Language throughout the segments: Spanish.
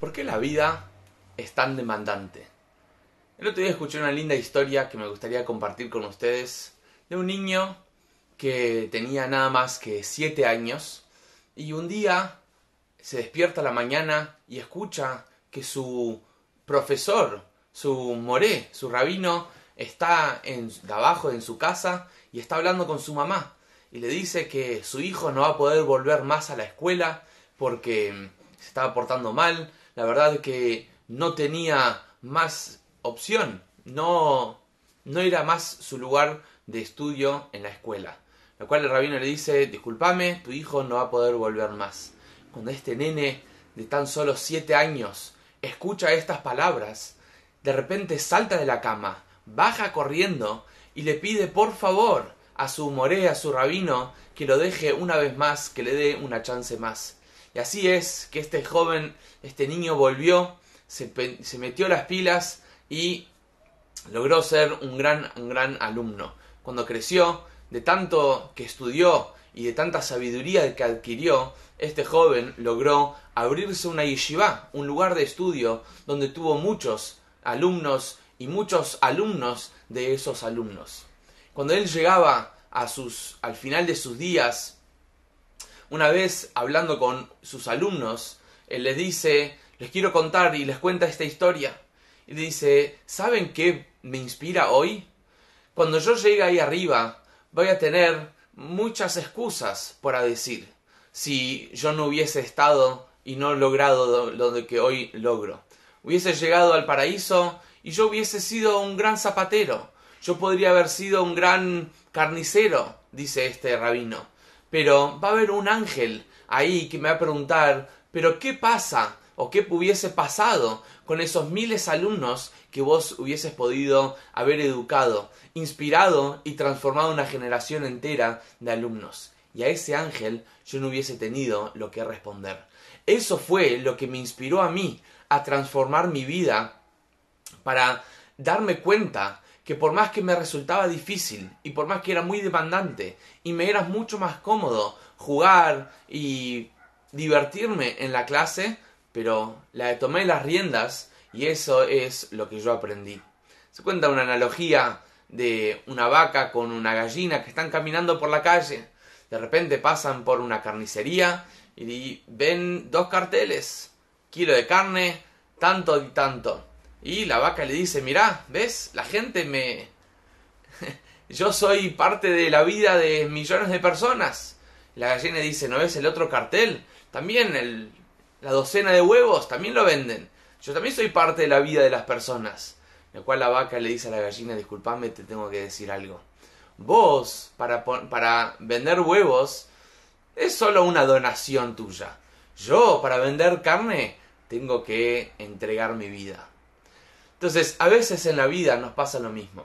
¿Por qué la vida es tan demandante? El otro día escuché una linda historia que me gustaría compartir con ustedes de un niño que tenía nada más que 7 años y un día se despierta a la mañana y escucha que su profesor, su moré, su rabino, está en, abajo en su casa y está hablando con su mamá y le dice que su hijo no va a poder volver más a la escuela porque se estaba portando mal, la verdad que no tenía más opción, no, no era más su lugar de estudio en la escuela. Lo cual el rabino le dice, discúlpame, tu hijo no va a poder volver más. Cuando este nene de tan solo siete años escucha estas palabras, de repente salta de la cama, baja corriendo y le pide por favor a su moré, a su rabino, que lo deje una vez más, que le dé una chance más. Y así es que este joven, este niño volvió, se, metió las pilas y logró ser un gran, un gran alumno. Cuando creció, de tanto que estudió y de tanta sabiduría que adquirió, este joven logró abrirse una yeshiva, un lugar de estudio donde tuvo muchos alumnos y muchos alumnos de esos alumnos. Cuando él llegaba a sus, al final de sus días, una vez hablando con sus alumnos, él les dice, les quiero contar y les cuenta esta historia. Y dice, ¿saben qué me inspira hoy? Cuando yo llegue ahí arriba, voy a tener muchas excusas para decir si yo no hubiese estado y no logrado lo que hoy logro. Hubiese llegado al paraíso y yo hubiese sido un gran zapatero. Yo podría haber sido un gran carnicero, dice este rabino. Pero va a haber un ángel ahí que me va a preguntar, pero ¿qué pasa? ¿O qué hubiese pasado con esos miles de alumnos que vos hubieses podido haber educado, inspirado y transformado una generación entera de alumnos? Y a ese ángel yo no hubiese tenido lo que responder. Eso fue lo que me inspiró a mí a transformar mi vida para darme cuenta que por más que me resultaba difícil y por más que era muy demandante y me era mucho más cómodo jugar y divertirme en la clase, pero la tomé las riendas y eso es lo que yo aprendí. Se cuenta una analogía de una vaca con una gallina que están caminando por la calle. De repente pasan por una carnicería y ven dos carteles. Kilo de carne, tanto y tanto. Y la vaca le dice, mirá, ¿ves? La gente me... Yo soy parte de la vida de millones de personas. La gallina dice, ¿no ves el otro cartel? También el, la docena de huevos, también lo venden. Yo también soy parte de la vida de las personas. Lo cual la vaca le dice a la gallina, disculpame, te tengo que decir algo. Vos, para, para vender huevos, es solo una donación tuya. Yo, para vender carne, tengo que entregar mi vida. Entonces, a veces en la vida nos pasa lo mismo.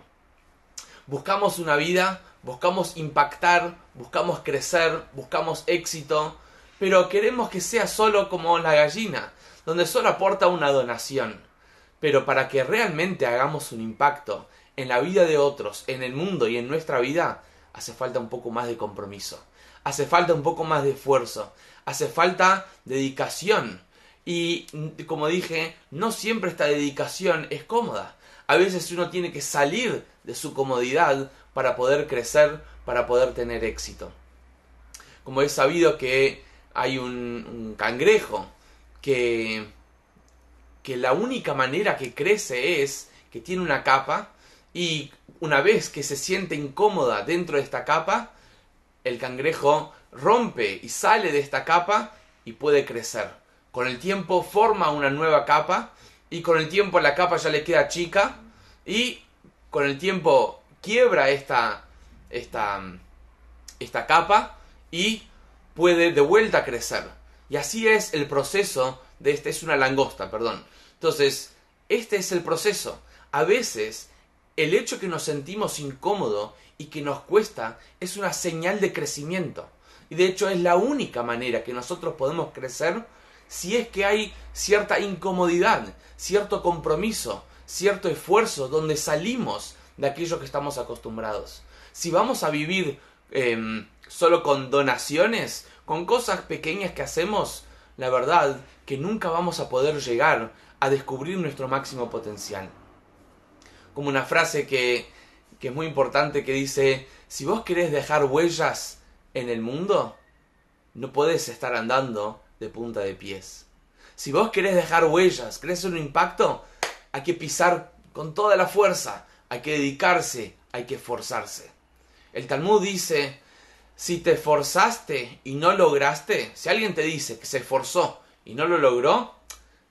Buscamos una vida, buscamos impactar, buscamos crecer, buscamos éxito, pero queremos que sea solo como la gallina, donde solo aporta una donación. Pero para que realmente hagamos un impacto en la vida de otros, en el mundo y en nuestra vida, hace falta un poco más de compromiso, hace falta un poco más de esfuerzo, hace falta dedicación, y como dije, no siempre esta dedicación es cómoda. A veces uno tiene que salir de su comodidad para poder crecer, para poder tener éxito. Como he sabido que hay un, cangrejo que, que la única manera que crece es que tiene una capa y una vez que se siente incómoda dentro de esta capa, el cangrejo rompe y sale de esta capa y puede crecer con el tiempo forma una nueva capa y con el tiempo la capa ya le queda chica y con el tiempo quiebra esta, esta, esta capa y puede de vuelta crecer. Y así es el proceso de este, es una langosta, perdón. Entonces, este es el proceso. A veces, el hecho que nos sentimos incómodo y que nos cuesta es una señal de crecimiento. Y de hecho es la única manera que nosotros podemos crecer si es que hay cierta incomodidad, cierto compromiso, cierto esfuerzo donde salimos de aquello que estamos acostumbrados. Si vamos a vivir em, solo con donaciones, con cosas pequeñas que hacemos, la verdad que nunca vamos a poder llegar a descubrir nuestro máximo potencial. Como una frase que, que es muy importante que dice, si vos querés dejar huellas en el mundo, no podés estar andando de punta de pies. Si vos querés dejar huellas, querés un impacto, hay que pisar con toda la fuerza, hay que dedicarse, hay que esforzarse. El Talmud dice, si te esforzaste y no lograste, si alguien te dice que se esforzó y no lo logró,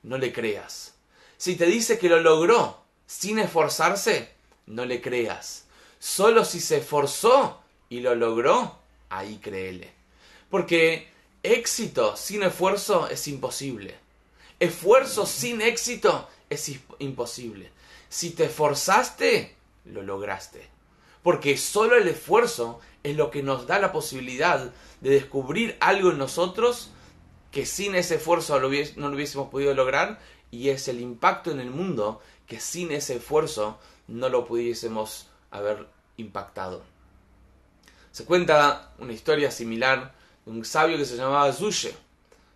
no le creas. Si te dice que lo logró sin esforzarse, no le creas. Solo si se esforzó y lo logró, ahí créele. Porque éxito sin esfuerzo es imposible. Esfuerzo sin éxito es imposible. Si te esforzaste, lo lograste. Porque solo el esfuerzo es lo que nos da la posibilidad de descubrir algo en nosotros que sin ese esfuerzo no lo hubiésemos podido lograr y es el impacto en el mundo que sin ese esfuerzo no lo pudiésemos haber impactado. Se cuenta una historia similar un sabio que se llamaba Zushe.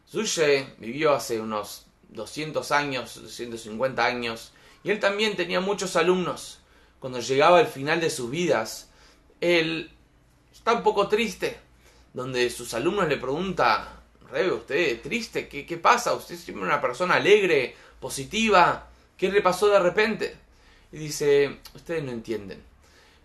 Zushe vivió hace unos 200 años, 250 años, y él también tenía muchos alumnos. Cuando llegaba al final de sus vidas, él está un poco triste, donde sus alumnos le preguntan, Rebe, ¿usted triste? ¿Qué, ¿Qué pasa? ¿Usted es siempre una persona alegre, positiva? ¿Qué le pasó de repente? Y dice, ustedes no entienden.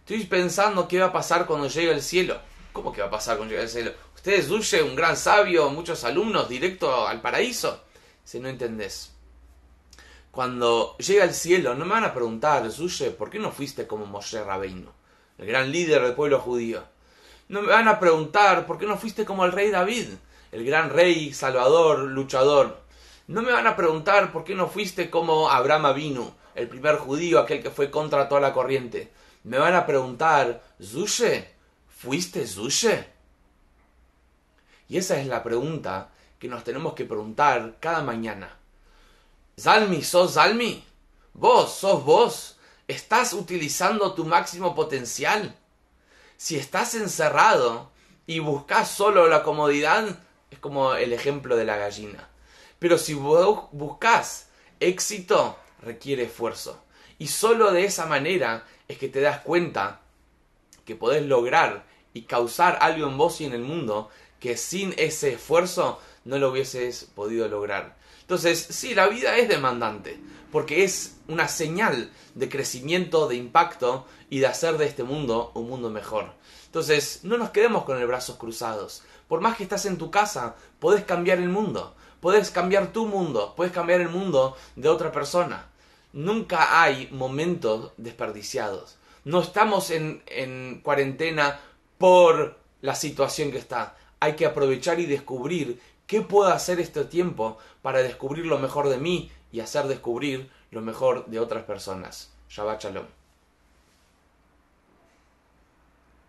Estoy pensando qué va a pasar cuando llegue al cielo. ¿Cómo que va a pasar cuando llegue al cielo? Ustedes, Dulce, un gran sabio, muchos alumnos, directo al paraíso. Si no entendés. Cuando llegue al cielo, no me van a preguntar, Zushe, ¿por qué no fuiste como Moshe Rabbeinu, el gran líder del pueblo judío? No me van a preguntar, ¿por qué no fuiste como el rey David, el gran rey, salvador, luchador? No me van a preguntar, ¿por qué no fuiste como Abraham Avinu, el primer judío, aquel que fue contra toda la corriente? Me van a preguntar, Zushe, ¿fuiste Zushe? Y esa es la pregunta que nos tenemos que preguntar cada mañana. Zalmi, ¿sos Zalmi? ¿Vos, sos vos? ¿Estás utilizando tu máximo potencial? Si estás encerrado y buscas solo la comodidad, es como el ejemplo de la gallina. Pero si buscas éxito, requiere esfuerzo. Y solo de esa manera es que te das cuenta que podés lograr y causar algo en vos y en el mundo que sin ese esfuerzo no lo hubieses podido lograr. Entonces, sí, la vida es demandante, porque es una señal de crecimiento, de impacto y de hacer de este mundo un mundo mejor. Entonces, no nos quedemos con el brazos cruzados. Por más que estás en tu casa, podés cambiar el mundo, podés cambiar tu mundo, puedes cambiar el mundo de otra persona. Nunca hay momentos desperdiciados. No estamos en, en cuarentena por la situación que está. Hay que aprovechar y descubrir ¿Qué puedo hacer este tiempo para descubrir lo mejor de mí y hacer descubrir lo mejor de otras personas? Shabbat Shalom.